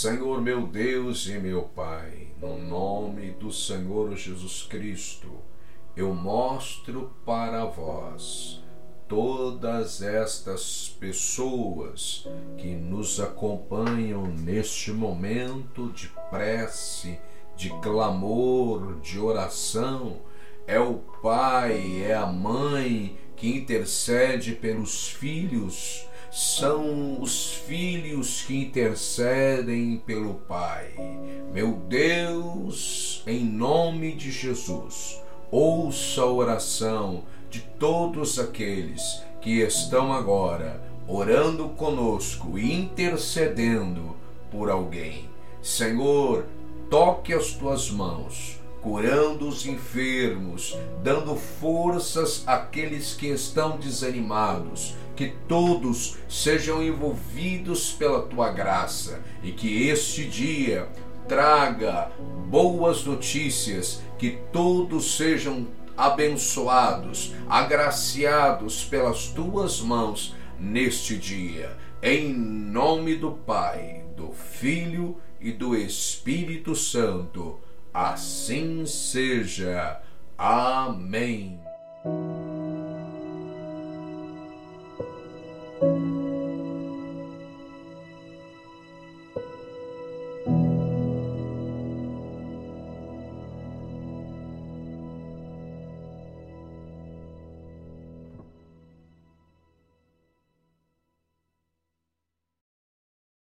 Senhor meu Deus e meu Pai, no nome do Senhor Jesus Cristo, eu mostro para vós todas estas pessoas que nos acompanham neste momento de prece, de clamor, de oração. É o pai, é a mãe que intercede pelos filhos são os filhos que intercedem pelo Pai. Meu Deus, em nome de Jesus, ouça a oração de todos aqueles que estão agora orando conosco e intercedendo por alguém. Senhor, toque as tuas mãos curando os enfermos, dando forças àqueles que estão desanimados, que todos sejam envolvidos pela tua graça e que este dia traga boas notícias, que todos sejam abençoados, agraciados pelas tuas mãos neste dia. Em nome do Pai, do Filho e do Espírito Santo. Assim seja. Amém.